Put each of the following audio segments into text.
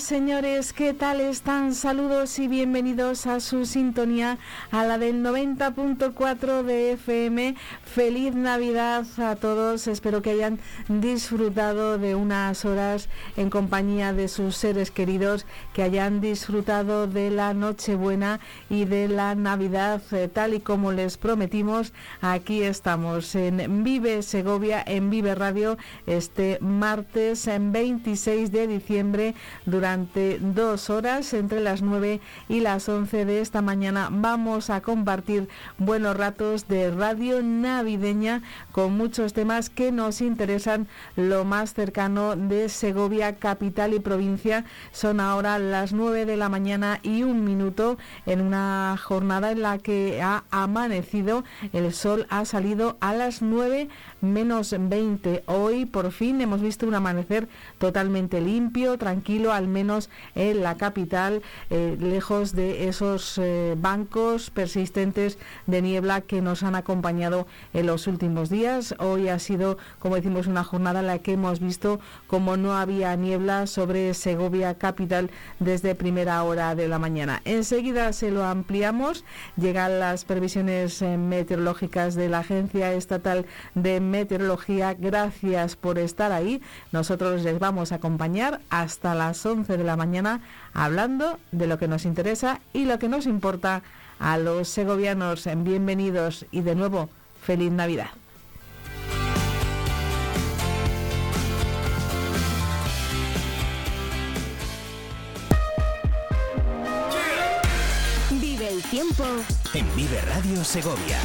Señores. ¿Qué tal están? Saludos y bienvenidos a su sintonía, a la del 90.4 de FM. Feliz Navidad a todos. Espero que hayan disfrutado de unas horas en compañía de sus seres queridos, que hayan disfrutado de la Nochebuena y de la Navidad, eh, tal y como les prometimos. Aquí estamos en Vive Segovia, en Vive Radio, este martes en 26 de diciembre durante dos horas entre las 9 y las 11 de esta mañana vamos a compartir buenos ratos de radio navideña con muchos temas que nos interesan lo más cercano de Segovia, capital y provincia. Son ahora las 9 de la mañana y un minuto en una jornada en la que ha amanecido, el sol ha salido a las 9 menos 20. Hoy por fin hemos visto un amanecer totalmente limpio, tranquilo, al menos en la capital, eh, lejos de esos eh, bancos persistentes de niebla que nos han acompañado en los últimos días. Hoy ha sido, como decimos, una jornada en la que hemos visto como no había niebla sobre Segovia capital desde primera hora de la mañana. Enseguida se lo ampliamos. Llegan las previsiones eh, meteorológicas de la Agencia Estatal de Meteorología. Gracias por estar ahí. Nosotros les vamos a acompañar hasta las 11 de la mañana hablando de lo que nos interesa y lo que nos importa a los segovianos. Bienvenidos y de nuevo, feliz Navidad. Vive el tiempo En Vive Radio Segovia.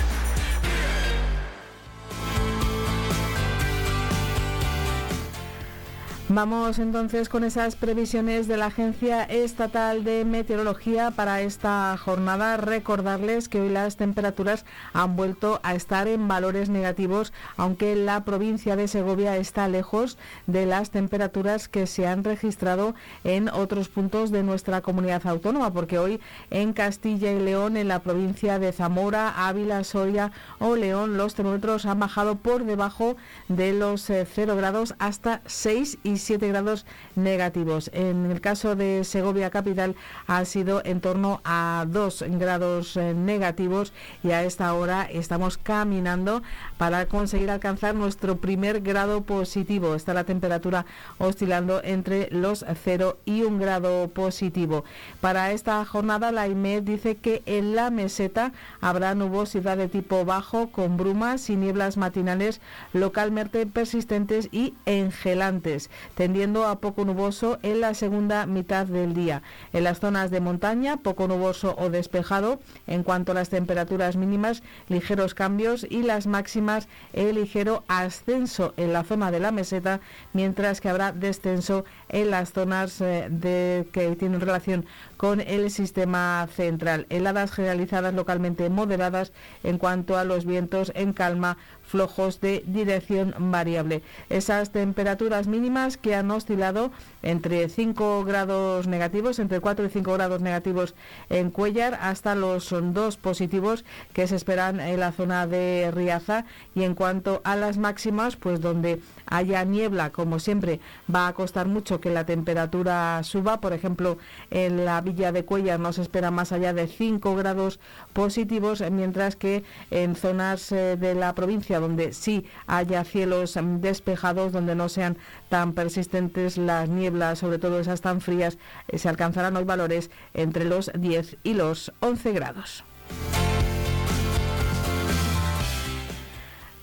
Vamos entonces con esas previsiones de la Agencia Estatal de Meteorología para esta jornada. Recordarles que hoy las temperaturas han vuelto a estar en valores negativos, aunque la provincia de Segovia está lejos de las temperaturas que se han registrado en otros puntos de nuestra comunidad autónoma, porque hoy en Castilla y León, en la provincia de Zamora, Ávila, Soria o León, los termómetros han bajado por debajo de los 0 grados hasta 6 y 7 grados negativos. En el caso de Segovia Capital ha sido en torno a 2 grados eh, negativos y a esta hora estamos caminando para conseguir alcanzar nuestro primer grado positivo. Está la temperatura oscilando entre los 0 y 1 grado positivo. Para esta jornada la IMED dice que en la meseta habrá nubosidad de tipo bajo con brumas y nieblas matinales localmente persistentes y engelantes tendiendo a poco nuboso en la segunda mitad del día. En las zonas de montaña, poco nuboso o despejado. En cuanto a las temperaturas mínimas, ligeros cambios y las máximas, el ligero ascenso en la zona de la meseta, mientras que habrá descenso en las zonas eh, que tienen relación con el sistema central. Heladas generalizadas localmente moderadas en cuanto a los vientos en calma flojos de dirección variable. Esas temperaturas mínimas que han oscilado entre 5 grados negativos, entre 4 y 5 grados negativos en Cuellar, hasta los 2 positivos que se esperan en la zona de Riaza. Y en cuanto a las máximas, pues donde haya niebla, como siempre, va a costar mucho que la temperatura suba. Por ejemplo, en la villa de Cuellar no se espera más allá de 5 grados positivos, mientras que en zonas eh, de la provincia donde sí haya cielos mm, despejados, donde no sean tan persistentes las nieblas, sobre todo esas tan frías, eh, se alcanzarán hoy valores entre los 10 y los 11 grados.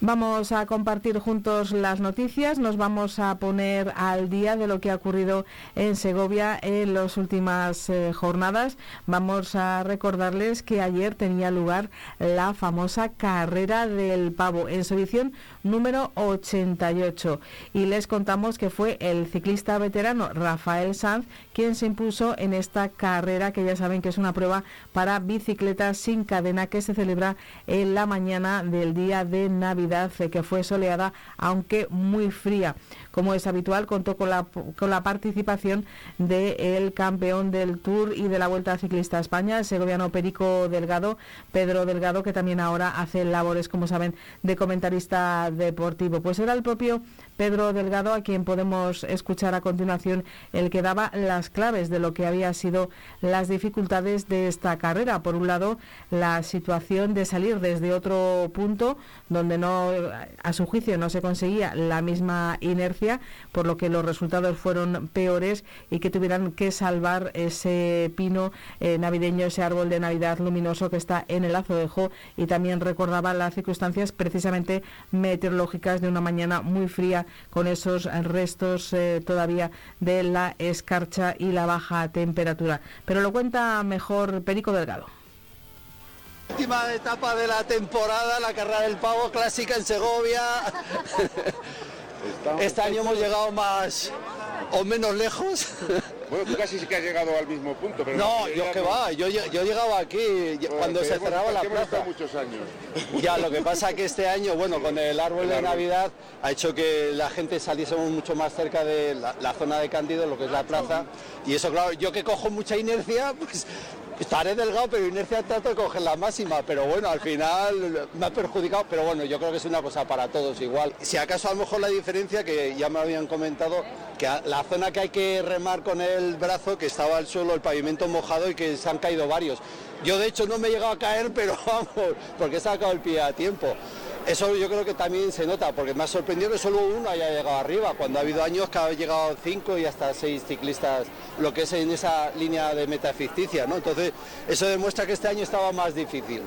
Vamos a compartir juntos las noticias, nos vamos a poner al día de lo que ha ocurrido en Segovia en las últimas eh, jornadas. Vamos a recordarles que ayer tenía lugar la famosa carrera del pavo en su edición número 88 y les contamos que fue el ciclista veterano Rafael Sanz quien se impuso en esta carrera que ya saben que es una prueba para bicicletas sin cadena que se celebra en la mañana del día de Navidad que fue soleada, aunque muy fría. Como es habitual, contó con la, con la participación del campeón del Tour y de la Vuelta Ciclista a España, el segoviano Perico Delgado, Pedro Delgado, que también ahora hace labores, como saben, de comentarista deportivo. Pues era el propio Pedro Delgado, a quien podemos escuchar a continuación, el que daba las claves de lo que había sido las dificultades de esta carrera. Por un lado, la situación de salir desde otro punto donde no, a su juicio, no se conseguía la misma inercia, por lo que los resultados fueron peores y que tuvieran que salvar ese pino eh, navideño, ese árbol de Navidad luminoso que está en el azodejo y también recordaba las circunstancias precisamente meteorológicas de una mañana muy fría con esos restos eh, todavía de la escarcha y la baja temperatura. Pero lo cuenta mejor Perico Delgado. Última etapa de la temporada, la carrera del pavo clásica en Segovia. Este año hemos llegado más o menos lejos. Bueno, tú casi sí que has llegado al mismo punto, pero no, yo que va, yo, yo llegaba aquí cuando se cerraba la plaza. muchos años. Ya, lo que pasa que este año, bueno, con el árbol de Navidad ha hecho que la gente saliésemos mucho más cerca de la, la zona de Cándido, lo que es la plaza, y eso, claro, yo que cojo mucha inercia, pues Estaré delgado, pero inercia trato de coger la máxima, pero bueno, al final me ha perjudicado, pero bueno, yo creo que es una cosa para todos igual. Si acaso a lo mejor la diferencia, que ya me habían comentado, que la zona que hay que remar con el brazo, que estaba al suelo, el pavimento mojado y que se han caído varios. Yo de hecho no me he llegado a caer, pero vamos, porque he sacado el pie a tiempo. Eso yo creo que también se nota, porque me ha sorprendido que solo uno haya llegado arriba, cuando ha habido años que ha llegado cinco y hasta seis ciclistas, lo que es en esa línea de meta ficticia, ¿no? Entonces, eso demuestra que este año estaba más difícil.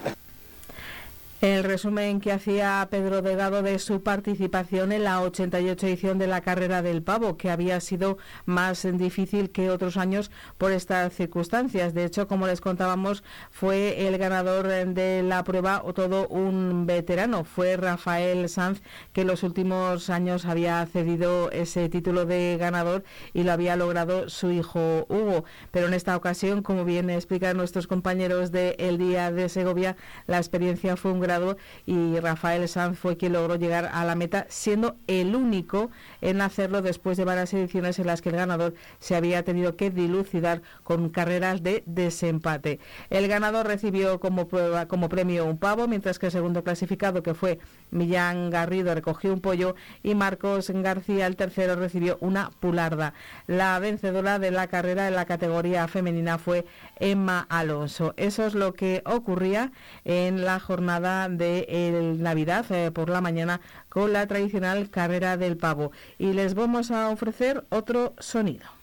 El resumen que hacía Pedro Delgado de su participación en la 88 edición de la carrera del pavo, que había sido más difícil que otros años por estas circunstancias. De hecho, como les contábamos, fue el ganador de la prueba o todo un veterano. Fue Rafael Sanz, que en los últimos años había cedido ese título de ganador y lo había logrado su hijo Hugo. Pero en esta ocasión, como bien explican nuestros compañeros de El Día de Segovia, la experiencia fue un gran y Rafael Sanz fue quien logró llegar a la meta, siendo el único en hacerlo después de varias ediciones en las que el ganador se había tenido que dilucidar con carreras de desempate. El ganador recibió como, prueba, como premio un pavo, mientras que el segundo clasificado, que fue Millán Garrido, recogió un pollo y Marcos García, el tercero, recibió una pularda. La vencedora de la carrera en la categoría femenina fue Emma Alonso. Eso es lo que ocurría en la jornada de Navidad eh, por la mañana con la tradicional carrera del pavo. Y les vamos a ofrecer otro sonido.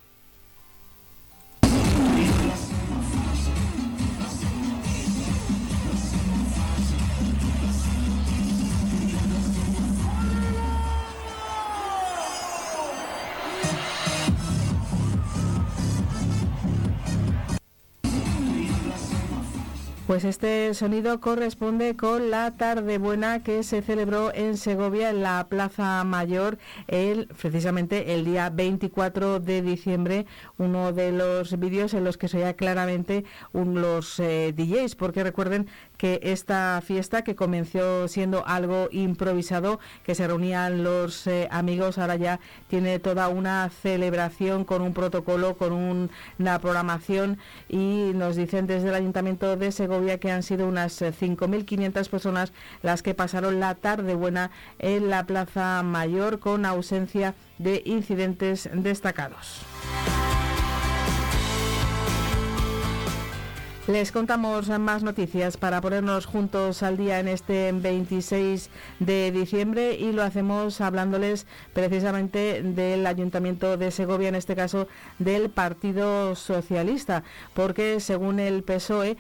Pues este sonido corresponde con la tarde buena que se celebró en Segovia en la Plaza Mayor el precisamente el día 24 de diciembre, uno de los vídeos en los que se veía claramente un, los eh, DJs, porque recuerden que esta fiesta que comenzó siendo algo improvisado, que se reunían los eh, amigos, ahora ya tiene toda una celebración con un protocolo, con una programación y nos dicen desde el Ayuntamiento de Segovia que han sido unas 5.500 eh, personas las que pasaron la tarde buena en la Plaza Mayor con ausencia de incidentes destacados. Les contamos más noticias para ponernos juntos al día en este 26 de diciembre y lo hacemos hablándoles precisamente del Ayuntamiento de Segovia, en este caso del Partido Socialista, porque según el PSOE,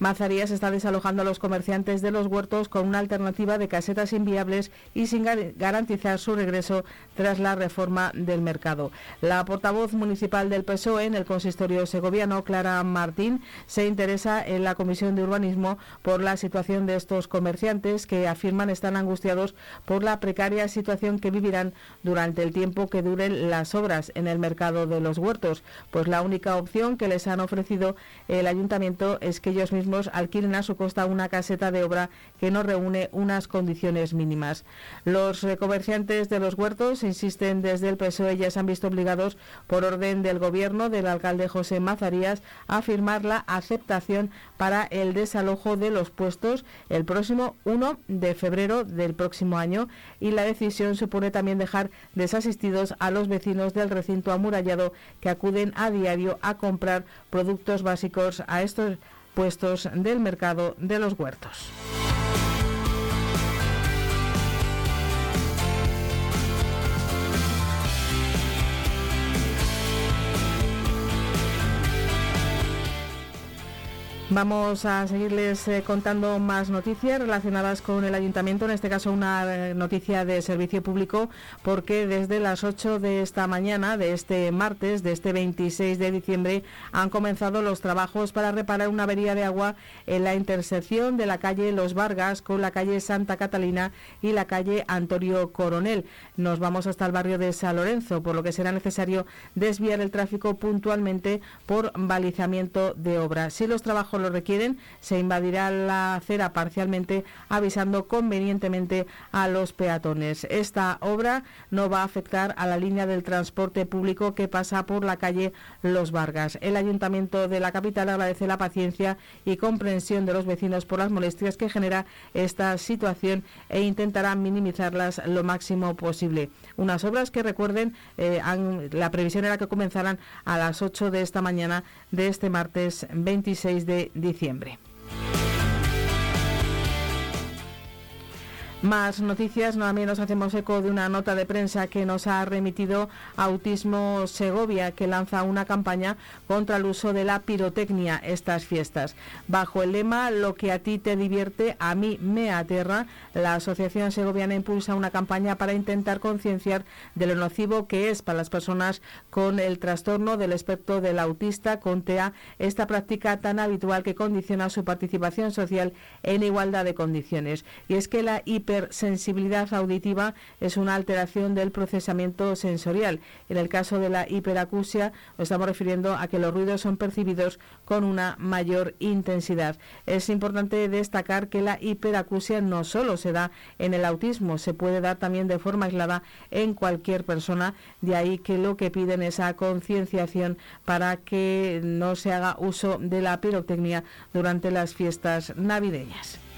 Mazarías está desalojando a los comerciantes de los huertos con una alternativa de casetas inviables y sin garantizar su regreso tras la reforma del mercado. La portavoz municipal del PSOE en el consistorio segoviano, Clara Martín, se interesa en la Comisión de Urbanismo por la situación de estos comerciantes que afirman están angustiados por la precaria situación que vivirán durante el tiempo que duren las obras en el mercado de los huertos, pues la única opción que les han ofrecido el ayuntamiento es que ellos alquilen a su costa una caseta de obra que no reúne unas condiciones mínimas. Los comerciantes de los huertos insisten desde el PSOE ya se han visto obligados por orden del gobierno del alcalde José Mazarías a firmar la aceptación para el desalojo de los puestos el próximo 1 de febrero del próximo año y la decisión supone también dejar desasistidos a los vecinos del recinto amurallado que acuden a diario a comprar productos básicos a estos puestos del mercado de los huertos. Vamos a seguirles eh, contando más noticias relacionadas con el ayuntamiento, en este caso una eh, noticia de servicio público, porque desde las 8 de esta mañana, de este martes, de este 26 de diciembre, han comenzado los trabajos para reparar una avería de agua en la intersección de la calle Los Vargas con la calle Santa Catalina y la calle Antonio Coronel. Nos vamos hasta el barrio de San Lorenzo, por lo que será necesario desviar el tráfico puntualmente por balizamiento de obra. Si los trabajos lo requieren, se invadirá la acera parcialmente avisando convenientemente a los peatones. Esta obra no va a afectar a la línea del transporte público que pasa por la calle Los Vargas. El Ayuntamiento de la capital agradece la paciencia y comprensión de los vecinos por las molestias que genera esta situación e intentará minimizarlas lo máximo posible. Unas obras que recuerden, eh, la previsión era que comenzaran a las 8 de esta mañana de este martes 26 de diciembre. Más noticias, también nos hacemos eco de una nota de prensa que nos ha remitido Autismo Segovia, que lanza una campaña contra el uso de la pirotecnia estas fiestas. Bajo el lema Lo que a ti te divierte, a mí me aterra, la Asociación Segoviana impulsa una campaña para intentar concienciar de lo nocivo que es para las personas con el trastorno del espectro del autista con TEA, esta práctica tan habitual que condiciona su participación social en igualdad de condiciones. Y es que la hipersensibilidad auditiva es una alteración del procesamiento sensorial. En el caso de la hiperacusia, nos estamos refiriendo a que los ruidos son percibidos con una mayor intensidad. Es importante destacar que la hiperacusia no solo se da en el autismo, se puede dar también de forma aislada en cualquier persona, de ahí que lo que piden es esa concienciación para que no se haga uso de la pirotecnia durante las fiestas navideñas.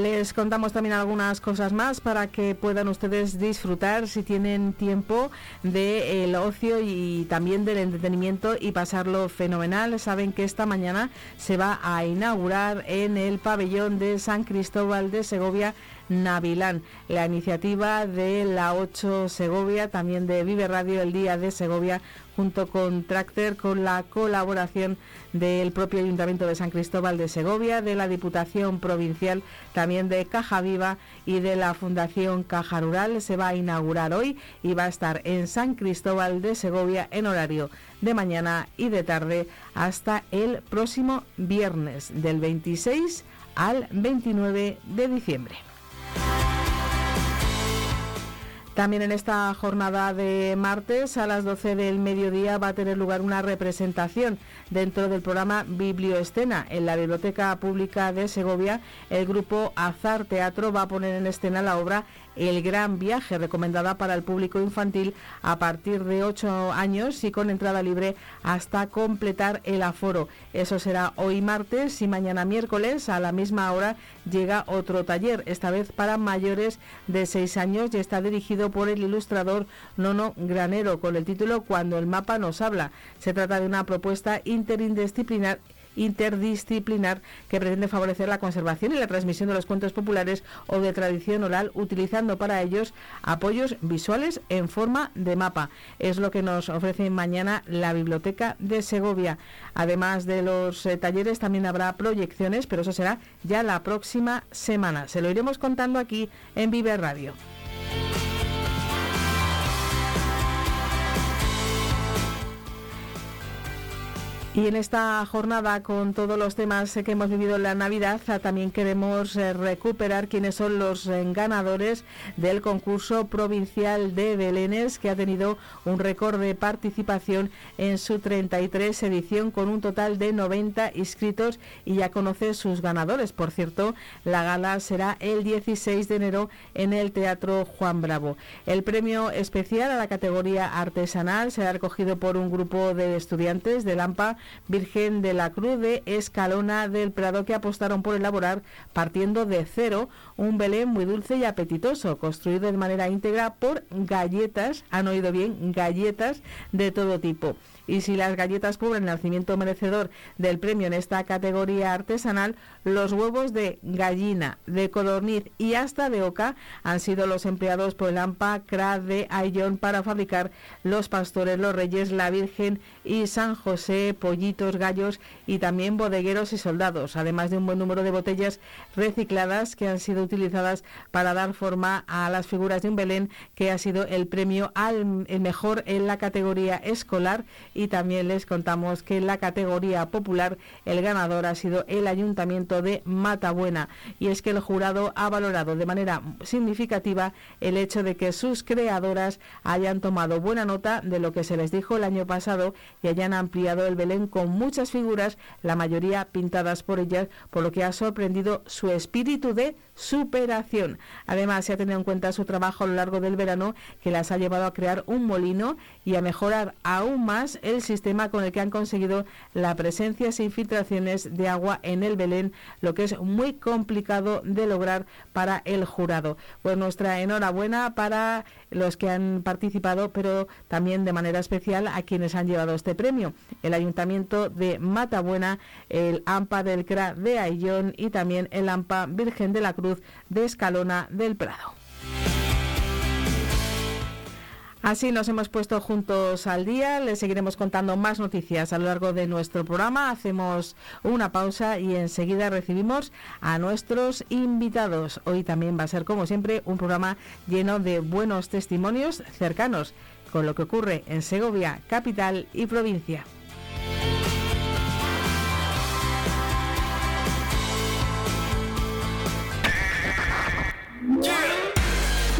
Les contamos también algunas cosas más para que puedan ustedes disfrutar si tienen tiempo del ocio y también del entretenimiento y pasarlo fenomenal. Saben que esta mañana se va a inaugurar en el pabellón de San Cristóbal de Segovia Navilán. La iniciativa de la 8 Segovia, también de Vive Radio el Día de Segovia, junto con Tractor, con la colaboración del propio Ayuntamiento de San Cristóbal de Segovia, de la Diputación Provincial, también de Caja Viva y de la Fundación Caja Rural. Se va a inaugurar hoy y va a estar en San Cristóbal de Segovia en horario de mañana y de tarde hasta el próximo viernes del 26 al 29 de diciembre. También en esta jornada de martes a las 12 del mediodía va a tener lugar una representación dentro del programa Biblioescena. En la Biblioteca Pública de Segovia, el grupo Azar Teatro va a poner en escena la obra el Gran Viaje, recomendada para el público infantil a partir de 8 años y con entrada libre hasta completar el aforo. Eso será hoy martes y mañana miércoles a la misma hora llega otro taller, esta vez para mayores de 6 años y está dirigido por el ilustrador Nono Granero con el título Cuando el mapa nos habla. Se trata de una propuesta interindisciplinar interdisciplinar que pretende favorecer la conservación y la transmisión de los cuentos populares o de tradición oral, utilizando para ellos apoyos visuales en forma de mapa. Es lo que nos ofrece mañana la Biblioteca de Segovia. Además de los eh, talleres, también habrá proyecciones, pero eso será ya la próxima semana. Se lo iremos contando aquí en Vive Radio. Y en esta jornada, con todos los temas que hemos vivido en la Navidad, también queremos eh, recuperar quiénes son los eh, ganadores del concurso provincial de Belénes, que ha tenido un récord de participación en su 33 edición, con un total de 90 inscritos y ya conoce sus ganadores. Por cierto, la gala será el 16 de enero en el Teatro Juan Bravo. El premio especial a la categoría artesanal será recogido por un grupo de estudiantes de Lampa Virgen de la Cruz de Escalona del Prado que apostaron por elaborar, partiendo de cero, un Belén muy dulce y apetitoso, construido de manera íntegra por galletas, han oído bien, galletas de todo tipo. Y si las galletas cubren el nacimiento merecedor del premio en esta categoría artesanal, los huevos de gallina, de codorniz y hasta de oca han sido los empleados por el AMPA CRA de Ayllón para fabricar los pastores, los reyes, la Virgen y San José, pollitos, gallos y también bodegueros y soldados, además de un buen número de botellas recicladas que han sido utilizadas para dar forma a las figuras de un Belén que ha sido el premio al mejor en la categoría escolar también les contamos que en la categoría popular el ganador ha sido el Ayuntamiento de Matabuena y es que el jurado ha valorado de manera significativa el hecho de que sus creadoras hayan tomado buena nota de lo que se les dijo el año pasado y hayan ampliado el Belén con muchas figuras, la mayoría pintadas por ellas, por lo que ha sorprendido su espíritu de superación. Además, se ha tenido en cuenta su trabajo a lo largo del verano que las ha llevado a crear un molino y a mejorar aún más el sistema con el que han conseguido la presencia sin filtraciones de agua en el Belén, lo que es muy complicado de lograr para el jurado. Pues nuestra enhorabuena para los que han participado, pero también de manera especial a quienes han llevado este premio. El Ayuntamiento de Matabuena, el AMPA del CRA de Ayllón y también el AMPA Virgen de la Cruz de Escalona del Prado. Así nos hemos puesto juntos al día. Les seguiremos contando más noticias a lo largo de nuestro programa. Hacemos una pausa y enseguida recibimos a nuestros invitados. Hoy también va a ser, como siempre, un programa lleno de buenos testimonios cercanos con lo que ocurre en Segovia, capital y provincia.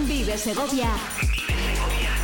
Vive Segovia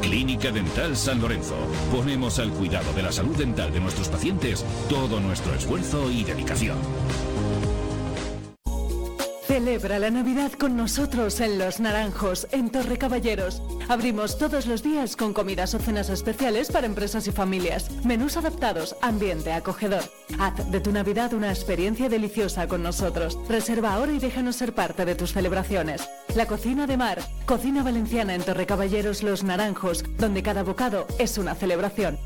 Clínica Dental San Lorenzo. Ponemos al cuidado de la salud dental de nuestros pacientes todo nuestro esfuerzo y dedicación. Celebra la Navidad con nosotros en Los Naranjos, en Torre Caballeros. Abrimos todos los días con comidas o cenas especiales para empresas y familias. Menús adaptados, ambiente acogedor. Haz de tu Navidad una experiencia deliciosa con nosotros. Reserva ahora y déjanos ser parte de tus celebraciones. La cocina de mar, cocina valenciana en Torre Caballeros Los Naranjos, donde cada bocado es una celebración.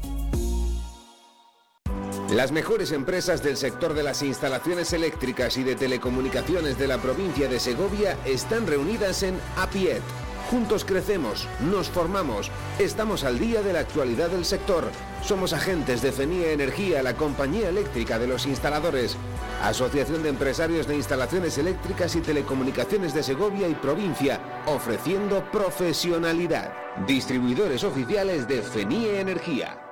Las mejores empresas del sector de las instalaciones eléctricas y de telecomunicaciones de la provincia de Segovia están reunidas en APIET. Juntos crecemos, nos formamos, estamos al día de la actualidad del sector. Somos agentes de FENIA Energía, la compañía eléctrica de los instaladores. Asociación de Empresarios de Instalaciones Eléctricas y Telecomunicaciones de Segovia y provincia, ofreciendo profesionalidad. Distribuidores oficiales de FENIE Energía.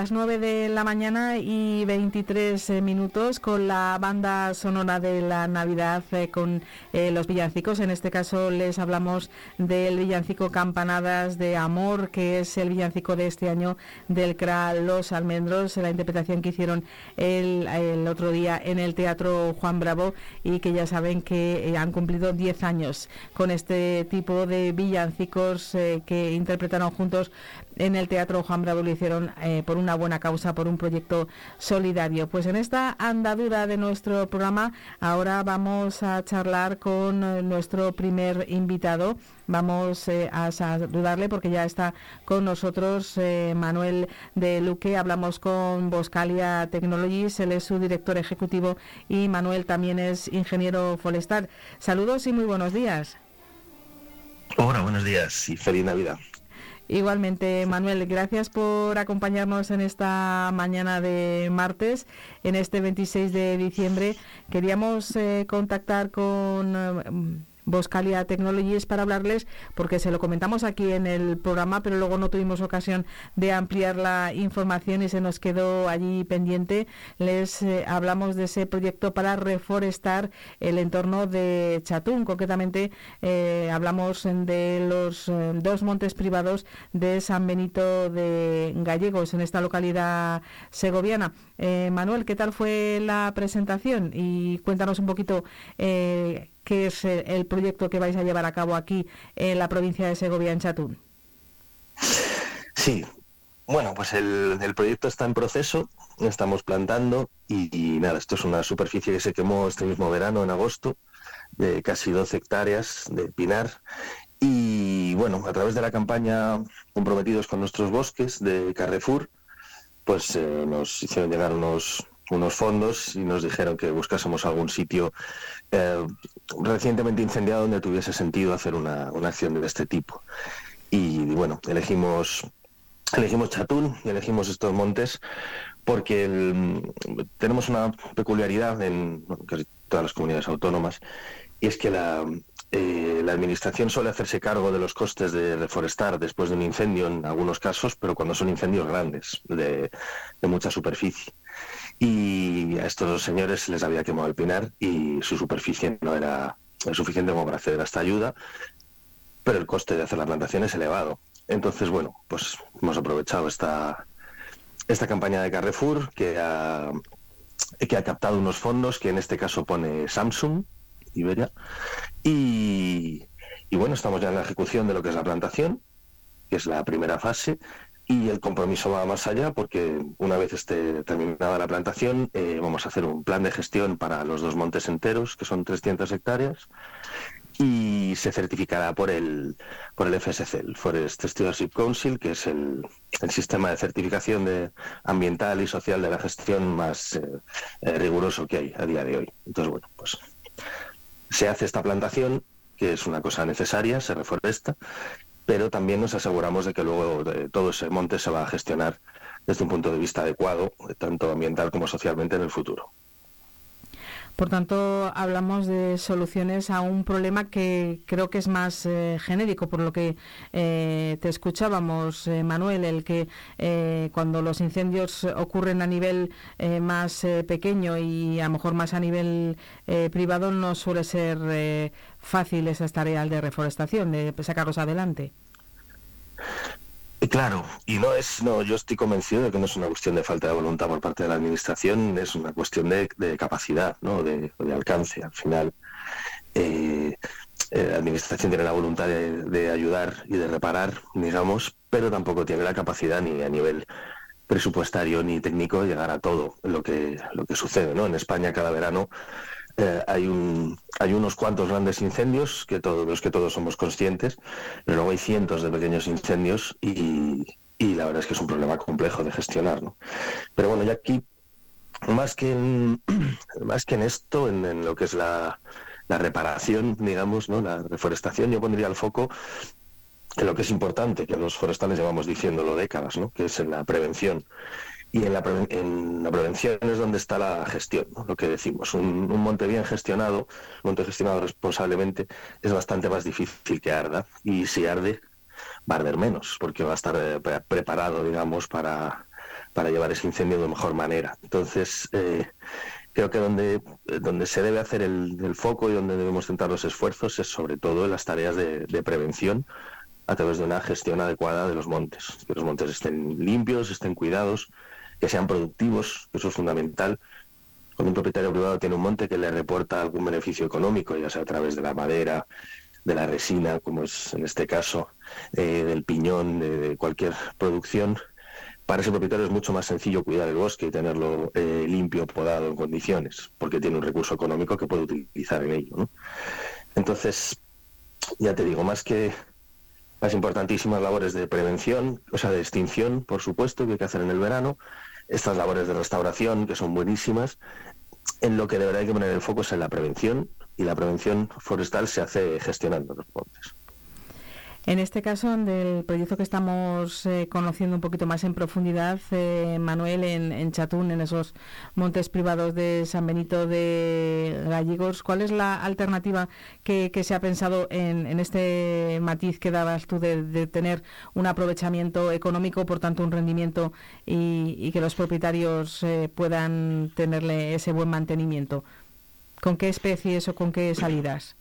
Las 9 de la mañana y 23 eh, minutos con la banda sonora de la Navidad eh, con eh, los villancicos. En este caso les hablamos del villancico Campanadas de Amor, que es el villancico de este año del CRA Los Almendros, la interpretación que hicieron el, el otro día en el Teatro Juan Bravo y que ya saben que han cumplido 10 años con este tipo de villancicos que interpretaron juntos en el Teatro Juan Bravo. Lo hicieron eh, por una buena causa, por un proyecto solidario. Pues en esta andadura de nuestro programa, ahora vamos a charlar con eh, nuestro primer invitado. Vamos eh, a saludarle porque ya está con nosotros eh, Manuel de Luque. Hablamos con Boscalia Technologies, él es su director ejecutivo y Manuel también es ingeniero forestal. Saludos y muy buenos días. Hola, buenos días y feliz Navidad. Igualmente, Manuel, gracias por acompañarnos en esta mañana de martes, en este 26 de diciembre. Queríamos eh, contactar con eh, Boscalia Technologies para hablarles, porque se lo comentamos aquí en el programa, pero luego no tuvimos ocasión de ampliar la información y se nos quedó allí pendiente. Les eh, hablamos de ese proyecto para reforestar el entorno de Chatún. Concretamente, eh, hablamos de los eh, dos montes privados de San Benito de Gallegos, en esta localidad segoviana. Eh, Manuel, ¿qué tal fue la presentación? Y cuéntanos un poquito eh, qué es el, el proyecto que vais a llevar a cabo aquí en la provincia de Segovia, en Chatún. Sí, bueno, pues el, proyecto está en proceso, estamos plantando y, y nada, esto es una superficie que se quemó este mismo verano, en agosto, de casi 12 hectáreas de pinar. Y bueno, a través de la campaña Comprometidos con nuestros bosques de Carrefour, pues eh, nos hicieron llegar unos, unos fondos y nos dijeron que buscásemos algún sitio eh, recientemente incendiado donde tuviese sentido hacer una, una acción de este tipo. Y bueno, elegimos elegimos Chatún y elegimos estos montes porque tenemos una peculiaridad en casi todas las comunidades autónomas y es que la, eh, la administración suele hacerse cargo de los costes de reforestar después de un incendio en algunos casos, pero cuando son incendios grandes, de, de mucha superficie. Y a estos señores se les había quemado el pinar y su superficie no era suficiente como para acceder a esta ayuda, pero el coste de hacer la plantación es elevado. Entonces, bueno, pues hemos aprovechado esta, esta campaña de Carrefour que ha, que ha captado unos fondos que en este caso pone Samsung, Iberia, y bueno, estamos ya en la ejecución de lo que es la plantación, que es la primera fase, y el compromiso va más allá porque una vez esté terminada la plantación eh, vamos a hacer un plan de gestión para los dos montes enteros, que son 300 hectáreas, y se certificará por el por el FSC, el Forest Stewardship Council, que es el, el sistema de certificación de, ambiental y social de la gestión más eh, eh, riguroso que hay a día de hoy. Entonces, bueno, pues se hace esta plantación, que es una cosa necesaria, se reforesta, pero también nos aseguramos de que luego de todo ese monte se va a gestionar desde un punto de vista adecuado, tanto ambiental como socialmente en el futuro. Por tanto, hablamos de soluciones a un problema que creo que es más eh, genérico, por lo que eh, te escuchábamos, eh, Manuel, el que eh, cuando los incendios ocurren a nivel eh, más eh, pequeño y a lo mejor más a nivel eh, privado no suele ser eh, fácil esas tareas de reforestación, de sacarlos adelante. Claro, y no es, no, yo estoy convencido de que no es una cuestión de falta de voluntad por parte de la administración, es una cuestión de, de capacidad, ¿no? de, de alcance. Al final, eh, eh, la administración tiene la voluntad de, de ayudar y de reparar, digamos, pero tampoco tiene la capacidad ni a nivel presupuestario ni técnico de llegar a todo lo que lo que sucede, ¿no? En España cada verano eh, hay un hay unos cuantos grandes incendios que todos los que todos somos conscientes, pero luego hay cientos de pequeños incendios y, y la verdad es que es un problema complejo de gestionar, ¿no? Pero bueno, ya aquí más que en, más que en esto, en, lo que es la, la reparación, digamos, ¿no? La reforestación, yo pondría el foco en lo que es importante, que los forestales llevamos diciéndolo décadas, ¿no? que es en la prevención. Y en la, en la prevención es donde está la gestión, lo que decimos. Un, un monte bien gestionado, un monte gestionado responsablemente, es bastante más difícil que arda. Y si arde, va a arder menos, porque va a estar eh, pre- preparado, digamos, para, para llevar ese incendio de mejor manera. Entonces, eh, creo que donde, donde se debe hacer el, foco y donde debemos centrar los esfuerzos es sobre todo en las tareas de prevención a través de una gestión adecuada de los montes, que los montes estén limpios, estén cuidados, que sean productivos, eso es fundamental. Cuando un propietario privado tiene un monte que le reporta algún beneficio económico, ya sea a través de la madera, de la resina, como es en este caso, eh, del piñón, de, cualquier producción, para ese propietario es mucho más sencillo cuidar el bosque y tenerlo eh, limpio, podado en condiciones, porque tiene un recurso económico que puede utilizar en ello. Entonces, ya te digo, más que las importantísimas labores de prevención, o sea, de extinción, por supuesto, que hay que hacer en el verano, estas labores de restauración, que son buenísimas, en lo que de verdad hay que poner el foco es en la prevención, y la prevención forestal se hace gestionando los montes. En este caso, del proyecto que estamos eh, conociendo un poquito más en profundidad, eh, Manuel, en, en, Chatún, en esos montes privados de San Benito de Gallegos, ¿cuál es la alternativa que, se ha pensado en, en, este matiz que dabas tú de, de, tener un aprovechamiento económico, por tanto un rendimiento y, y que los propietarios eh, puedan tenerle ese buen mantenimiento? ¿Con qué especies o con qué salidas?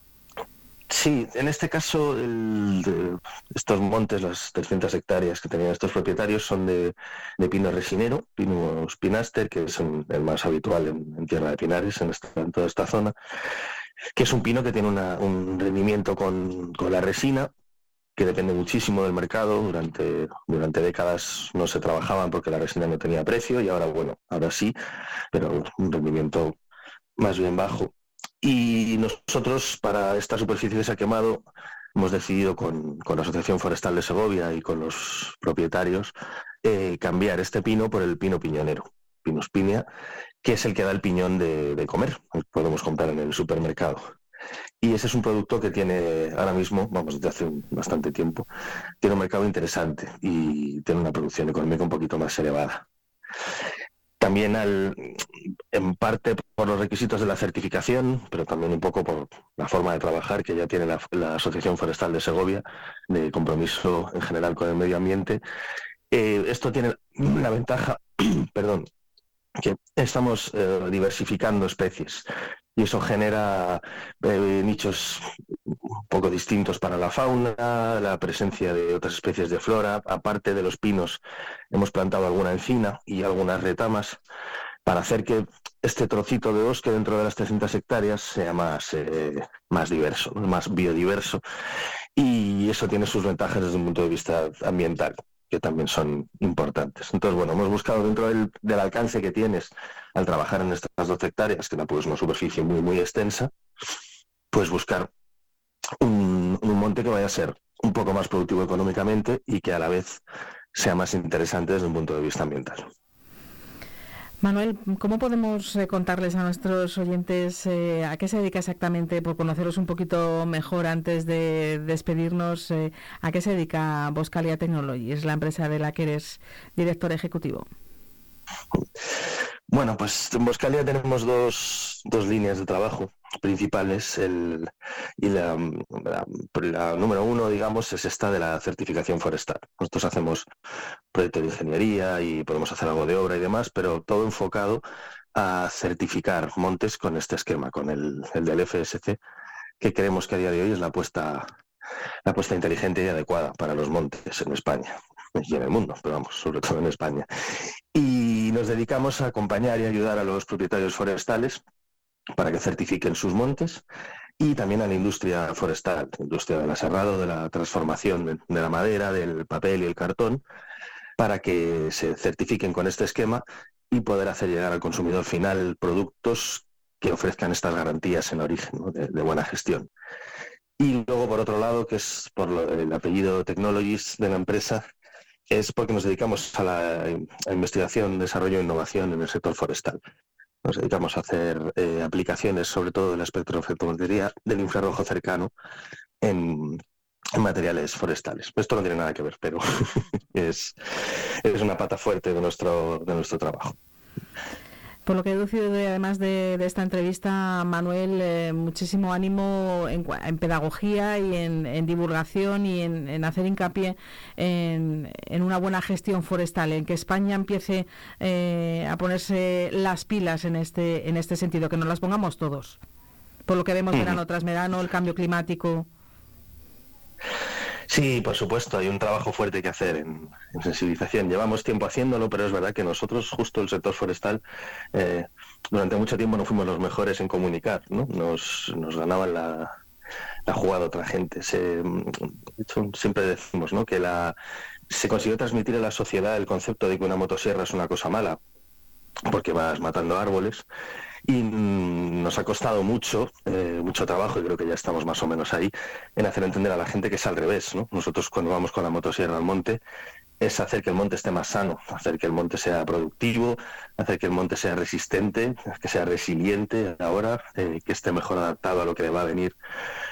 Sí, en este caso el, de estos montes, las 300 hectáreas que tenían estos propietarios son de, de pino resinero, pinus pinaster, que es el, el más habitual en, en, Tierra de Pinares, en, esta, en, toda esta zona, que es un pino que tiene una, un rendimiento con, con, la resina que depende muchísimo del mercado. Durante, durante décadas no se trabajaban porque la resina no tenía precio y ahora, bueno, ahora sí, pero un rendimiento más bien bajo. Y nosotros, para esta superficie que se ha quemado, hemos decidido con, con, la Asociación Forestal de Segovia y con los propietarios eh, cambiar este pino por el pino piñonero, Pinus pinia, que es el que da el piñón de, de comer, podemos comprar en el supermercado. Y ese es un producto que tiene ahora mismo, vamos, desde hace bastante tiempo, tiene un mercado interesante y tiene una producción económica un poquito más elevada también al, en parte por los requisitos de la certificación, pero también un poco por la forma de trabajar que ya tiene la, Asociación Forestal de Segovia, de compromiso en general con el medio ambiente. Eh, esto tiene la ventaja, perdón, que estamos eh, diversificando especies y eso genera eh, nichos un poco distintos para la fauna, la presencia de otras especies de flora, aparte de los pinos hemos plantado alguna encina y algunas retamas para hacer que este trocito de bosque dentro de las 300 hectáreas sea más, eh, más diverso, más biodiverso. Y eso tiene sus ventajas desde un punto de vista ambiental que también son importantes. Entonces, bueno, hemos buscado dentro del, alcance que tienes al trabajar en estas 12 hectáreas, que es una superficie muy, muy extensa, pues buscar un monte que vaya a ser un poco más productivo económicamente y que a la vez sea más interesante desde un punto de vista ambiental. Manuel, ¿cómo podemos eh, contarles a nuestros oyentes eh, a qué se dedica exactamente, por conoceros un poquito mejor antes de despedirnos, eh, a qué se dedica Boscalia Technologies, la empresa de la que eres director ejecutivo? Bueno, pues en Boscalia tenemos dos, dos líneas de trabajo principales. El, y la, número uno, digamos, es esta de la certificación forestal. Nosotros hacemos proyectos de ingeniería y podemos hacer algo de obra y demás, pero todo enfocado a certificar montes con este esquema, con el, el del FSC, que creemos que a día de hoy es la apuesta, la apuesta inteligente y adecuada para los montes en España y en el mundo, pero vamos, sobre todo en España. Y nos dedicamos a acompañar y ayudar a los propietarios forestales para que certifiquen sus montes y también a la industria forestal, industria del aserrado, de la transformación de la madera, del papel y el cartón, para que se certifiquen con este esquema y poder hacer llegar al consumidor final productos que ofrezcan estas garantías en origen de, buena gestión. Y luego, por otro lado, que es por el apellido Technologies de la empresa, es porque nos dedicamos a la investigación, desarrollo e innovación en el sector forestal. Nos dedicamos a hacer eh, aplicaciones, sobre todo del espectrofotometría del infrarrojo cercano, en, en, materiales forestales. Esto no tiene nada que ver, pero es, es una pata fuerte de nuestro, de nuestro trabajo. Por lo que he deducido de, además de, de, esta entrevista, Manuel, eh, muchísimo ánimo en, en, pedagogía y en, en divulgación y en, hacer hincapié en, una buena gestión forestal, en que España empiece eh, a ponerse las pilas en este, en este sentido, que nos las pongamos todos. Por lo que vemos verano tras verano, el cambio climático. Sí, por supuesto, hay un trabajo fuerte que hacer en, en, sensibilización. Llevamos tiempo haciéndolo, pero es verdad que nosotros, justo el sector forestal, eh, durante mucho tiempo no fuimos los mejores en comunicar, ¿no? Nos, nos ganaban la, la jugada otra gente. Se, hecho, siempre decimos ¿no? que la, se consiguió transmitir a la sociedad el concepto de que una motosierra es una cosa mala, porque vas matando árboles. Y nos ha costado mucho, eh, mucho trabajo, y creo que ya estamos más o menos ahí, en hacer entender a la gente que es al revés. ¿no? Nosotros cuando vamos con la motosierra al monte, es hacer que el monte esté más sano, hacer que el monte sea productivo, hacer que el monte sea resistente, que sea resiliente ahora, eh, que esté mejor adaptado a lo que le va a venir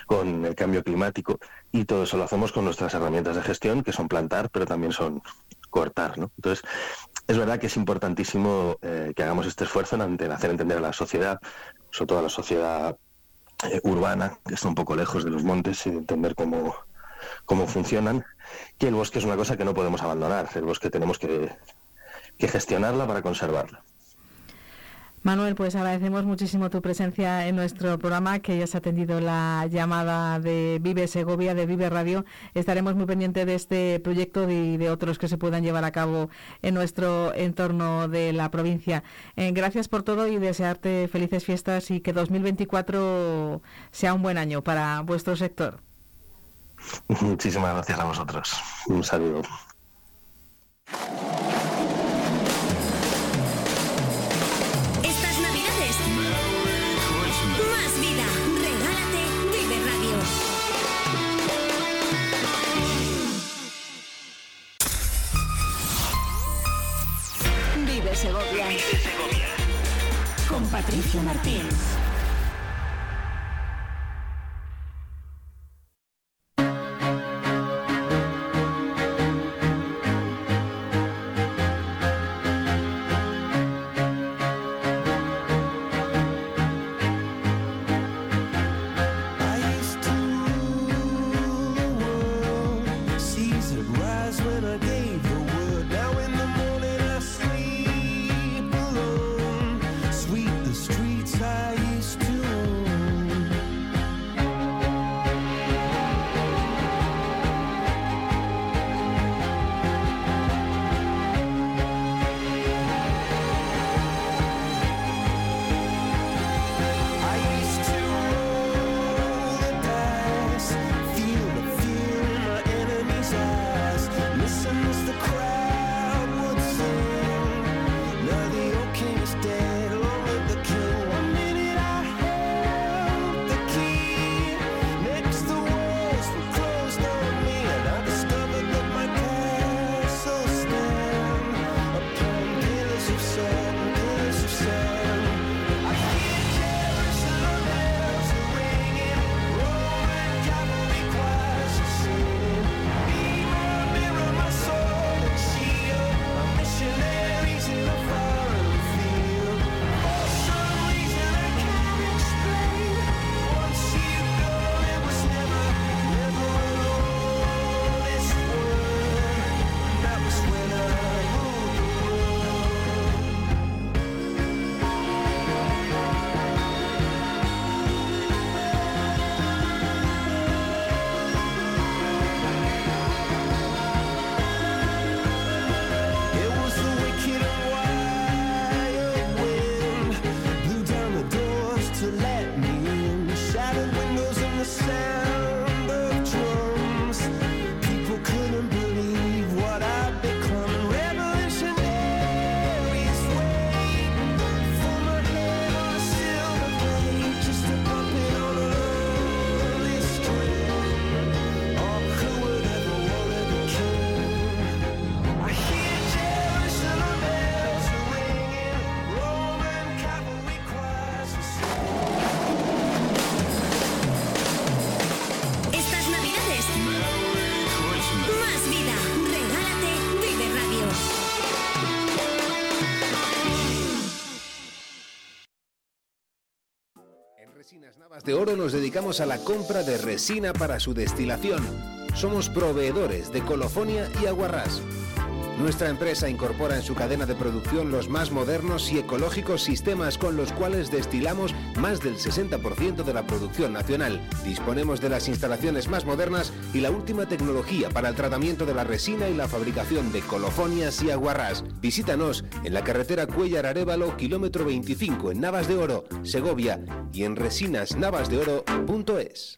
con el cambio climático. Y todo eso lo hacemos con nuestras herramientas de gestión, que son plantar, pero también son cortar. ¿no? Entonces, es verdad que es importantísimo eh, que hagamos este esfuerzo en, hacer entender a la sociedad, sobre todo a la sociedad eh, urbana, que está un poco lejos de los montes, y de entender cómo, cómo funcionan, que el bosque es una cosa que no podemos abandonar, el bosque tenemos que, que gestionarla para conservarla. Manuel, pues agradecemos muchísimo tu presencia en nuestro programa, que hayas atendido la llamada de Vive Segovia, de Vive Radio. Estaremos muy pendientes de este proyecto y de otros que se puedan llevar a cabo en nuestro entorno de la provincia. Eh, gracias por todo y desearte felices fiestas y que 2024 sea un buen año para vuestro sector. Muchísimas gracias a vosotros. Un saludo. spins. Oro nos dedicamos a la compra de resina para su destilación. Somos proveedores de colofonia y aguarrás. Nuestra empresa incorpora en su cadena de producción los más modernos y ecológicos sistemas con los cuales destilamos más del 60% de la producción nacional. Disponemos de las instalaciones más modernas y la última tecnología para el tratamiento de la resina y la fabricación de colofonias y aguarrás. Visítanos en la carretera Cuellar Arévalo, kilómetro 25 en Navas de Oro, Segovia y en resinasnavasdeoro.es.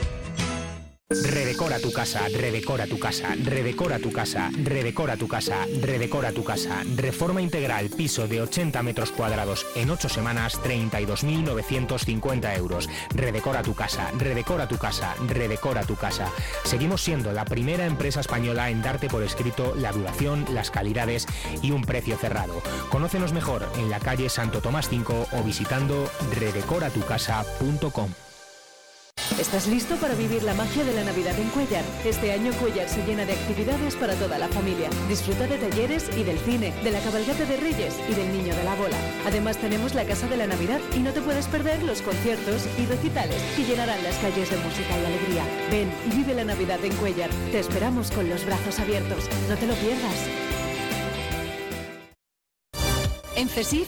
Redecora tu casa, redecora tu casa, redecora tu casa, redecora tu casa, redecora tu casa. Reforma integral, piso de 80 metros cuadrados en 8 semanas, 32.950 euros. Redecora tu casa, redecora tu casa, redecora tu casa. Seguimos siendo la primera empresa española en darte por escrito la duración, las calidades y un precio cerrado. Conócenos mejor en la calle Santo Tomás 5 o visitando redecoratucasa.com. ¿Estás listo para vivir la magia de la Navidad en Cuellar? Este año Cuellar se llena de actividades para toda la familia. Disfruta de talleres y del cine, de la cabalgata de Reyes y del Niño de la Bola. Además tenemos la Casa de la Navidad y no te puedes perder los conciertos y recitales que llenarán las calles de música y alegría. Ven y vive la Navidad en Cuellar. Te esperamos con los brazos abiertos. No te lo pierdas. En CESIF,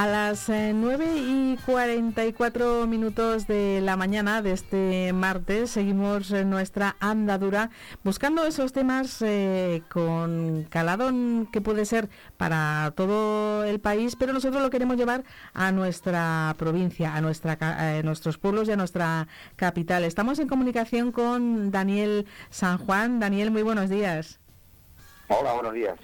A las eh, 9 y 44 minutos de la mañana de este martes seguimos nuestra andadura buscando esos temas eh, con calado que puede ser para todo el país, pero nosotros lo queremos llevar a nuestra provincia, a nuestra, a nuestros pueblos y a nuestra capital. Estamos en comunicación con Daniel San Juan. Daniel, muy buenos días. Hola, buenos días.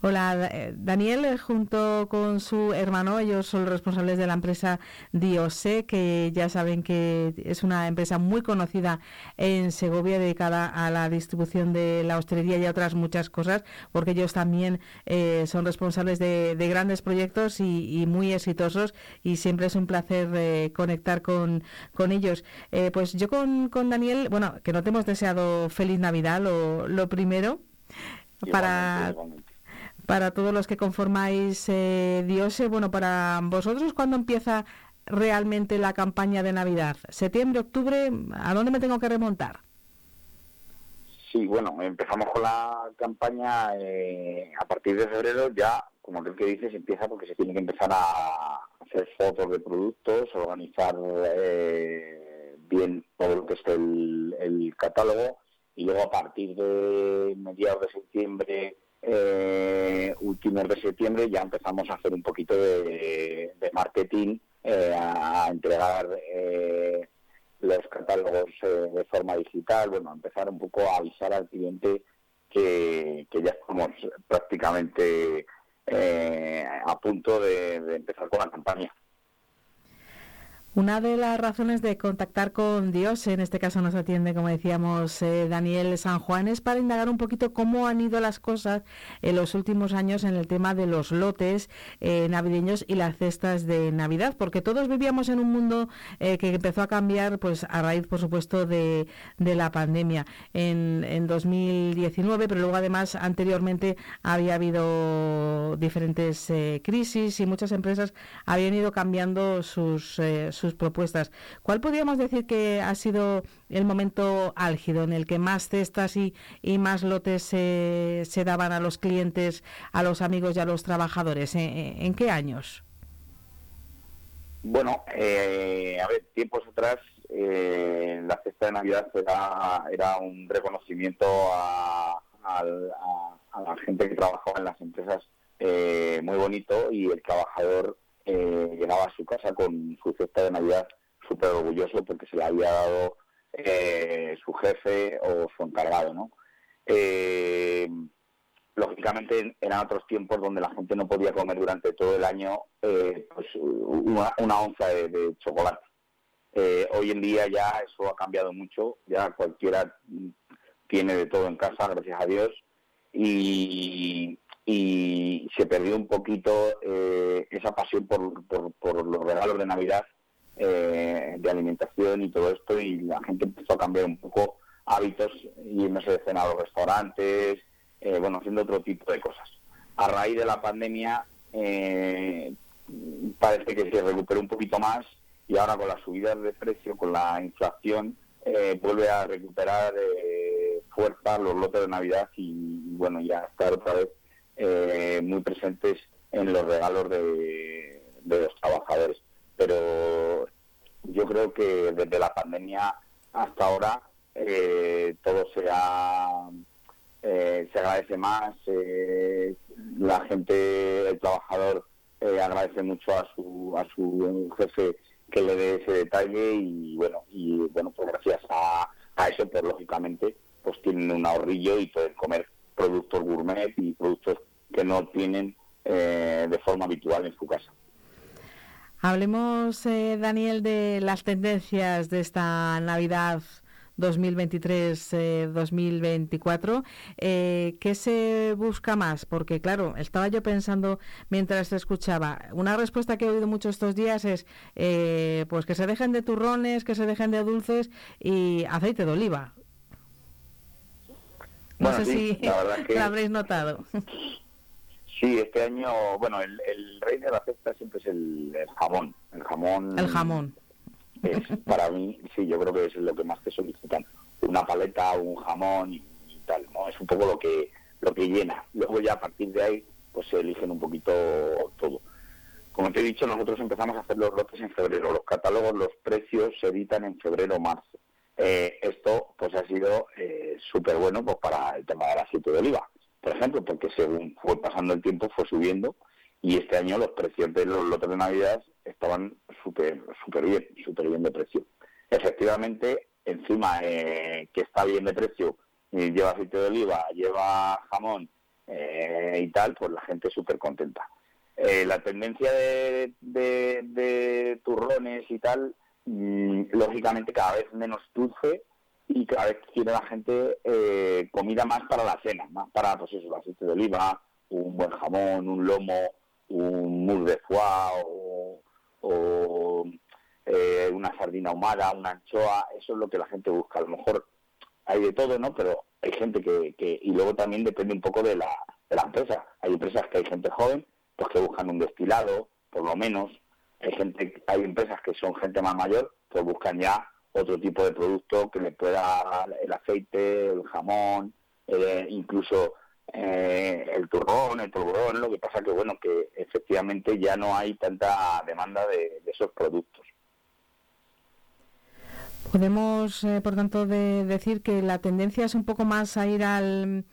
Hola, eh, Daniel, eh, junto con su hermano, ellos son los responsables de la empresa Diose, que ya saben que es una empresa muy conocida en Segovia, dedicada a la distribución de la hostelería y a otras muchas cosas, porque ellos también eh, son responsables de, de grandes proyectos y, muy exitosos, y siempre es un placer eh, conectar con, con ellos. Eh, pues yo con, con Daniel, bueno, que no te hemos deseado feliz Navidad, lo, lo primero. Para, para todos los que conformáis eh, Diose, bueno, para vosotros, ¿cuándo empieza realmente la campaña de Navidad? ¿Septiembre, octubre? ¿A dónde me tengo que remontar? Sí, bueno, empezamos con la campaña eh, a partir de febrero ya, como creo que dices, empieza porque se tiene que empezar a hacer fotos de productos, organizar eh, bien todo lo que es el, el catálogo y luego a partir de mediados de septiembre, eh, últimos de septiembre, ya empezamos a hacer un poquito de, marketing, eh, a, a entregar eh, los catálogos eh, de forma digital, bueno, empezar un poco a avisar al cliente que, que ya estamos prácticamente eh, a punto de empezar con la campaña. Una de las razones de contactar con Dios, en este caso nos atiende, como decíamos, eh, Daniel San Juan, es para indagar un poquito cómo han ido las cosas en los últimos años en el tema de los lotes eh, navideños y las cestas de Navidad, porque todos vivíamos en un mundo eh, que empezó a cambiar pues a raíz, por supuesto, de, de la pandemia en, en 2019, pero luego además anteriormente había habido diferentes eh, crisis y muchas empresas habían ido cambiando sus, eh, propuestas. ¿Cuál podríamos decir que ha sido el momento álgido en el que más cestas y, y más lotes se- se daban a los clientes, a los amigos y a los trabajadores? ¿En, qué años? Bueno, eh, a ver, tiempos atrás eh, la cesta de Navidad era, era un reconocimiento a- a la gente que trabajaba en las empresas eh, muy bonito y el trabajador eh, llegaba a su casa con su cesta de Navidad súper orgulloso porque se le había dado eh, su jefe o su encargado, ¿no? Eh, lógicamente eran otros tiempos donde la gente no podía comer durante todo el año pues una, onza de, de chocolate. Hoy en día ya eso ha cambiado mucho, ya cualquiera tiene de todo en casa, gracias a Dios, y, y se perdió un poquito eh, esa pasión por, por, por los regalos de Navidad, eh, de alimentación y todo esto, y la gente empezó a cambiar un poco hábitos, irse de cena a los restaurantes, eh, bueno, haciendo otro tipo de cosas. A raíz de la pandemia eh, parece que se recuperó un poquito más y ahora con las subidas de precio, con la inflación, eh, vuelve a recuperar fuerza los lotes de Navidad y, y, bueno, ya estar otra vez eh, muy presentes en los regalos de, los trabajadores. Pero yo creo que desde la pandemia hasta ahora eh, todo se ha eh, se agradece más, eh, la gente, el trabajador eh, agradece mucho a su a su jefe que le dé ese detalle y bueno y bueno pues gracias a, a eso pues lógicamente pues tienen un ahorrillo y pueden comer productos gourmet y productos que no tienen eh, de forma habitual en su casa. Hablemos, eh, Daniel, de las tendencias de esta Navidad 2023-2024. Eh, ¿Qué se busca más? Porque, claro, estaba yo pensando mientras te escuchaba, una respuesta que he oído mucho estos días es eh, pues que se dejen de turrones, que se dejen de dulces y aceite de oliva. No Bueno, sé sí, si la verdad que- lo habréis notado. Sí, este año, bueno, el, el rey de la cesta siempre es el, el jamón. El jamón. El jamón. es, para mí, sí, yo creo que es lo que más te solicitan. Una paleta, un jamón y, y tal, ¿no? Es un poco lo que lo que llena. Luego ya a partir de ahí, pues se eligen un poquito todo. como te he dicho, nosotros empezamos a hacer los lotes en febrero. Los catálogos, los precios se editan en febrero o marzo. Eh, esto pues ha sido súper bueno pues para el tema del aceite de oliva, por ejemplo, porque según fue pasando el tiempo fue subiendo y este año los precios de los lotes de Navidad estaban súper súper bien, súper bien de precio. Efectivamente, encima eh, que está bien de precio, lleva aceite de oliva, lleva jamón eh, y tal, pues la gente súper contenta. Eh, la tendencia de, de- de turrones y tal, mm, lógicamente cada vez menos dulce y cada vez quiere la gente eh, comida más para la cena, más para pues eso, el aceite de oliva, un buen jamón, un lomo, un mousse de foie o, o, eh, una sardina ahumada, una anchoa, eso es lo que la gente busca. A lo mejor hay de todo, ¿no? Pero hay gente que, que y luego también depende un poco de la, de la empresa. Hay empresas que hay gente joven, pues que buscan un destilado, por lo menos. Hay gente, hay empresas que son gente más mayor, pues buscan ya otro tipo de producto que le pueda el aceite, el jamón, eh, incluso eh, el turrón, el turrón. Lo que pasa que bueno que efectivamente ya no hay tanta demanda de, esos productos. Podemos, eh, por tanto, de- decir que la tendencia es un poco más a ir al,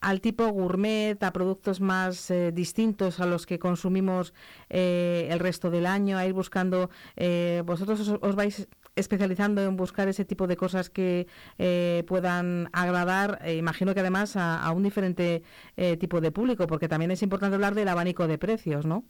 al tipo gourmet, a productos más eh, distintos a los que consumimos eh, el resto del año, a ir buscando, eh, vosotros os, os vais especializando en buscar ese tipo de cosas que eh, puedan agradar, eh, imagino que además a, un diferente eh, tipo de público, porque también es importante hablar del abanico de precios, ¿no?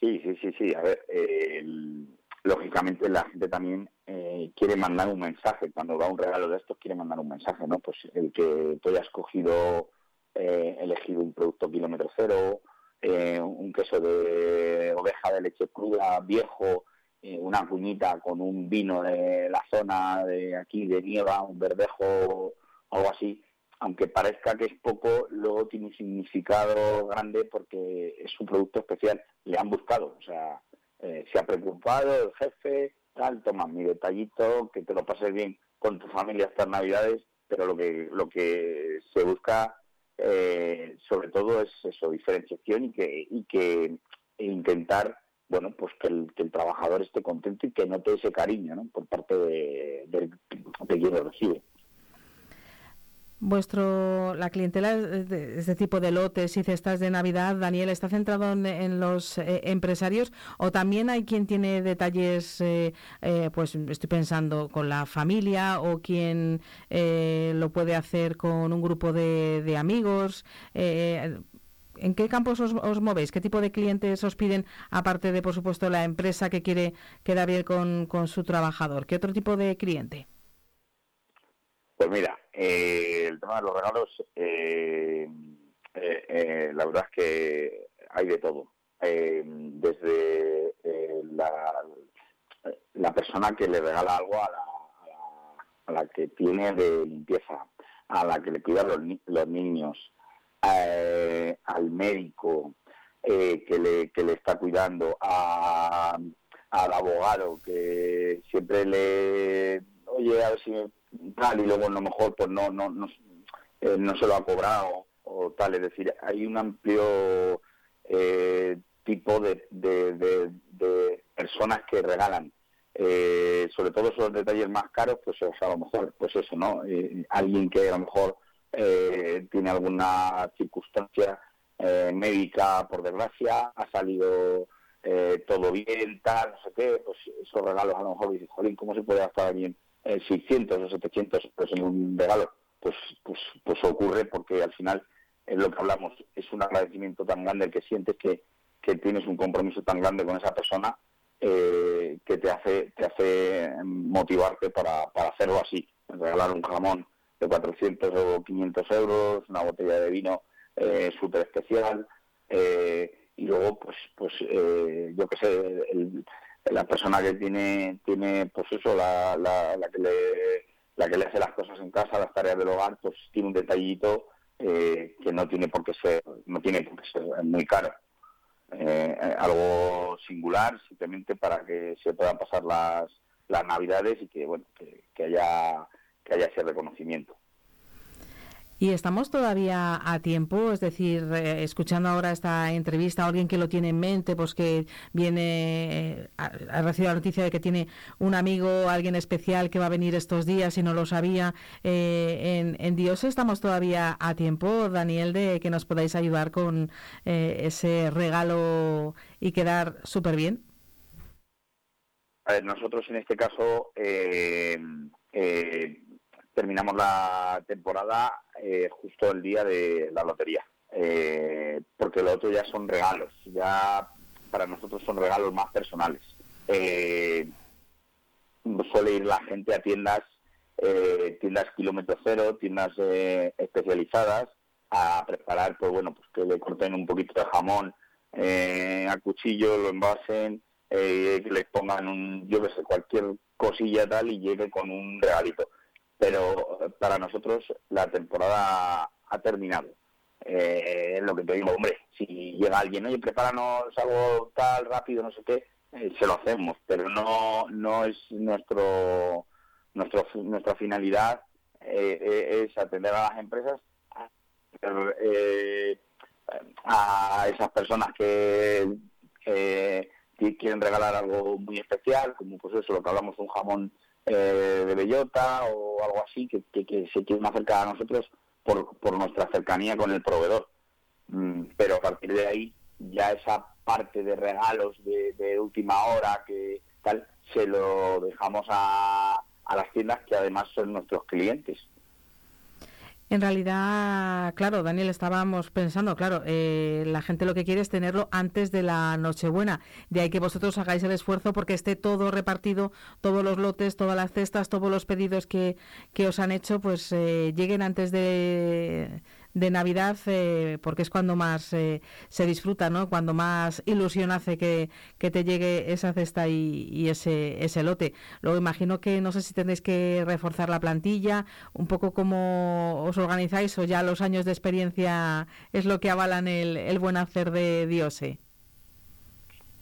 Sí, sí, sí, sí. A ver, eh, el- lógicamente la gente también eh, quiere mandar un mensaje. Cuando va un regalo de estos, quiere mandar un mensaje, ¿no? Pues el que tú hayas cogido, eh, elegido un producto kilómetro cero, un queso de oveja de leche cruda viejo, eh, una cuñita con un vino de la zona de aquí, de Nieva, un verdejo, algo así, aunque parezca que es poco, luego tiene un significado grande porque es un producto especial. Le han buscado, o sea, eh, se ha preocupado el jefe, tal, toma mi detallito, que te lo pases bien con tu familia estas navidades, pero lo que lo que se busca eh, sobre todo es eso, diferenciación y que y que e intentar bueno pues que el, que el trabajador esté contento y que note ese cariño ¿no? por parte de, quien lo recibe. Vuestro, la clientela de este tipo de lotes y cestas de Navidad, Daniel, ¿está centrado en, los eh, empresarios o también hay quien tiene detalles, eh, eh, pues estoy pensando con la familia o quien eh, lo puede hacer con un grupo de, de amigos? ¿En qué campos os, os movéis? ¿Qué tipo de clientes os piden, aparte de, por supuesto, la empresa que quiere quedar bien con, con su trabajador? ¿Qué otro tipo de cliente? Pues mira, eh, el tema de los regalos, eh, eh, eh, la verdad es que hay de todo. Eh, desde eh, la, persona que le regala algo a la, a la- que tiene de limpieza, a la que le cuida los, los niños, eh, al médico eh, que, le, que le está cuidando, a- al abogado que siempre le, oye, a ver si tal, y luego a lo mejor pues no, no, no, eh, no se lo ha cobrado o tal. Es decir, hay un amplio eh, tipo de, de, de- personas que regalan. Eh, sobre todo esos detalles más caros, pues o a lo mejor, pues eso, ¿no? Alguien que a lo mejor eh, tiene alguna circunstancia eh, médica, por desgracia, ha salido eh, todo bien, tal, no sé qué, pues esos regalos a lo mejor dices, jolín, ¿cómo se puede gastar bien eh, 600 o 700 pues en un regalo? Pues, pues, pues ocurre porque al final es lo que hablamos, es un agradecimiento tan grande el que sientes que, que tienes un compromiso tan grande con esa persona eh, que te hace te hace motivarte para, para hacerlo así, regalar un jamón de 400 o 500 euros, una botella de vino eh, súper especial eh, y luego pues pues eh, yo qué sé la persona que tiene tiene pues eso la, la, la que le la que le hace las cosas en casa las tareas del hogar pues tiene un detallito eh, que no tiene por qué ser no tiene por qué ser muy caro. Eh, algo singular simplemente para que se puedan pasar las las navidades y que bueno que haya que haya ese reconocimiento Y estamos todavía a tiempo, es decir, eh, escuchando ahora esta entrevista, alguien que lo tiene en mente, pues que viene, eh, ha, recibido la noticia de que tiene un amigo, alguien especial que va a venir estos días y no lo sabía, eh, en, en Dios estamos todavía a tiempo, Daniel, de que nos podáis ayudar con eh, ese regalo y quedar súper bien. A ver, nosotros en este caso eh, terminamos la temporada eh, justo el día de la lotería, eh, porque lo otro ya son regalos, ya para nosotros son regalos más personales. Eh, suele ir la gente a tiendas, eh, tiendas kilómetro cero, tiendas eh, especializadas, a preparar, pues bueno, pues que le corten un poquito de jamón eh, a cuchillo, lo envasen, que les pongan un, yo que sé, cualquier cosilla tal y llegue con un regalito. Pero eh, para nosotros la temporada ha terminado. Eh, es lo que te digo, hombre, si llega alguien, oye, prepáranos algo tal, rápido, no sé qué, eh, se lo hacemos, pero no, no es nuestro, nuestro nuestra finalidad eh, eh, es atender a las empresas a esas personas que que quieren regalar algo muy especial, como pues eso, lo que hablamos, un jamón eh, de bellota o algo así, que, que, que se quieren acercar a nosotros por, por nuestra cercanía con el proveedor. Mm, pero a partir de ahí, ya esa parte de regalos de, de última hora, que tal, se lo dejamos a, a las tiendas que además son nuestros clientes. En realidad, claro, Daniel, estábamos pensando, claro, eh, la gente lo que quiere es tenerlo antes de la Nochebuena. De ahí que vosotros hagáis el esfuerzo porque esté todo repartido, todos los lotes, todas las cestas, todos los pedidos que, que os han hecho, pues eh, lleguen antes de, de Navidad, eh, porque es cuando más eh, se disfruta, ¿no? Cuando más ilusión hace que, que te llegue esa cesta y, y ese, ese lote. Luego imagino que no sé si tendréis que reforzar la plantilla, un poco cómo os organizáis o ya los años de experiencia es lo que avalan el, el buen hacer de Diose.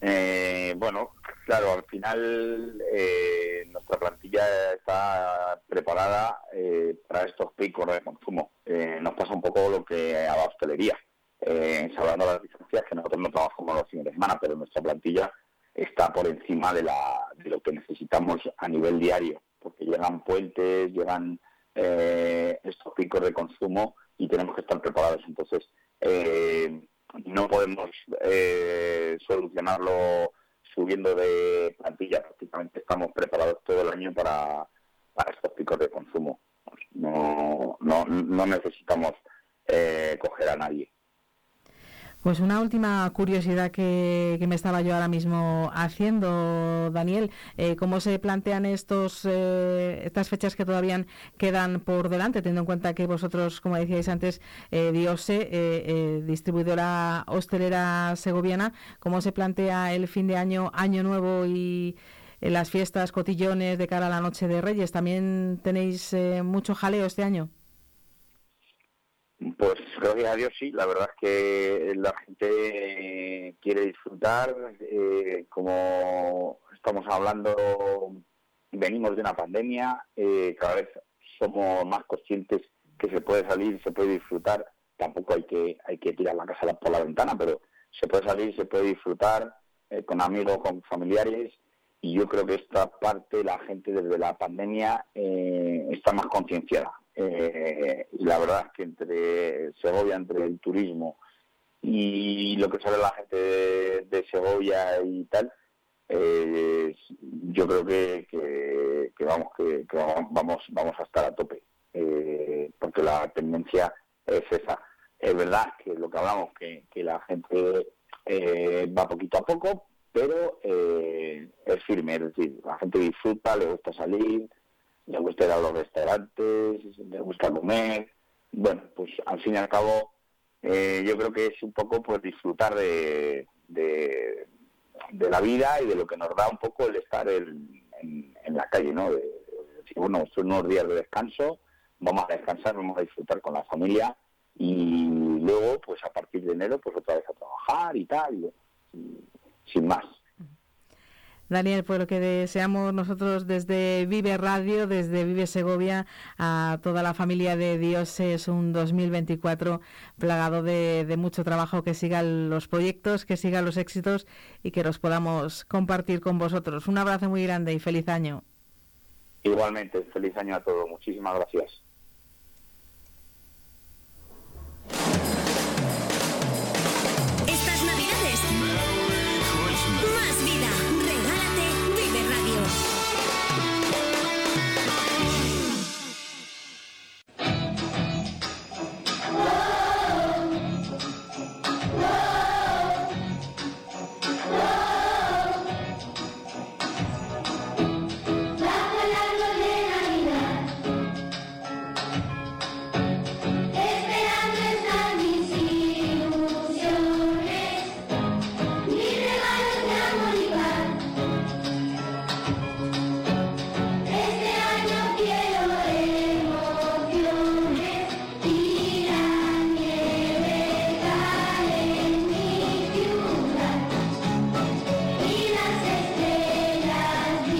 Eh, bueno, claro, al final eh, nuestra plantilla está preparada eh, para estos picos de consumo. Eh, nos pasa un poco lo que a la hostelería. Eh, las distancias, que nosotros no trabajamos los fines de semana, pero nuestra plantilla está por encima de, la, de lo que necesitamos a nivel diario, porque llegan puentes, llegan eh, estos picos de consumo y tenemos que estar preparados. Entonces, eh, no podemos eh, solucionarlo subiendo de plantilla. Prácticamente estamos preparados todo el año para, para estos picos de consumo. No, no, no necesitamos eh, coger a nadie. Pues una última curiosidad que, me estaba yo ahora mismo haciendo, Daniel, eh, ¿cómo se plantean estos eh, estas fechas que todavía quedan por delante, teniendo en cuenta que vosotros, como decíais antes, eh, Diose, eh, eh, distribuidora hostelera segoviana, ¿cómo se plantea el fin de año, año nuevo y eh, las fiestas, cotillones de cara a la noche de Reyes? ¿También tenéis mucho jaleo este año? Pues gracias a Dios sí, la verdad es que la gente eh, quiere disfrutar, eh, como estamos hablando, venimos de una pandemia, eh, cada vez somos más conscientes que se puede salir, se puede disfrutar, tampoco hay que hay que tirar la casa por la ventana, pero se puede salir, se puede disfrutar con amigos, con familiares, y yo creo que esta parte la gente desde la pandemia está más concienciada. Eh, y la verdad es que entre Segovia, entre el turismo y lo que sabe la gente de, Segovia y tal, eh, yo creo que, que, que vamos que, que vamos vamos a estar a tope, eh, porque la tendencia es esa. Es verdad que lo que hablamos, que, que la gente eh, va poquito a poco, pero eh, es firme, es decir, la gente disfruta, le gusta salir, le gusta ir a los restaurantes, le gusta comer. Bueno, pues al fin y al cabo, eh, yo creo que es un poco pues disfrutar de, de, la vida y de lo que nos da un poco el estar en, en, la calle, ¿no? De, bueno, son unos días de descanso, vamos a descansar, vamos a disfrutar con la familia y luego, pues a partir de enero, pues otra vez a trabajar y tal, sin más. Daniel, pues lo que deseamos nosotros desde Vive Radio, desde Vive Segovia, a toda la familia de Dios es un 2024 plagado de, mucho trabajo, que sigan los proyectos, que sigan los éxitos y que los podamos compartir con vosotros. Un abrazo muy grande y feliz año. Igualmente, feliz año a todos. Muchísimas gracias.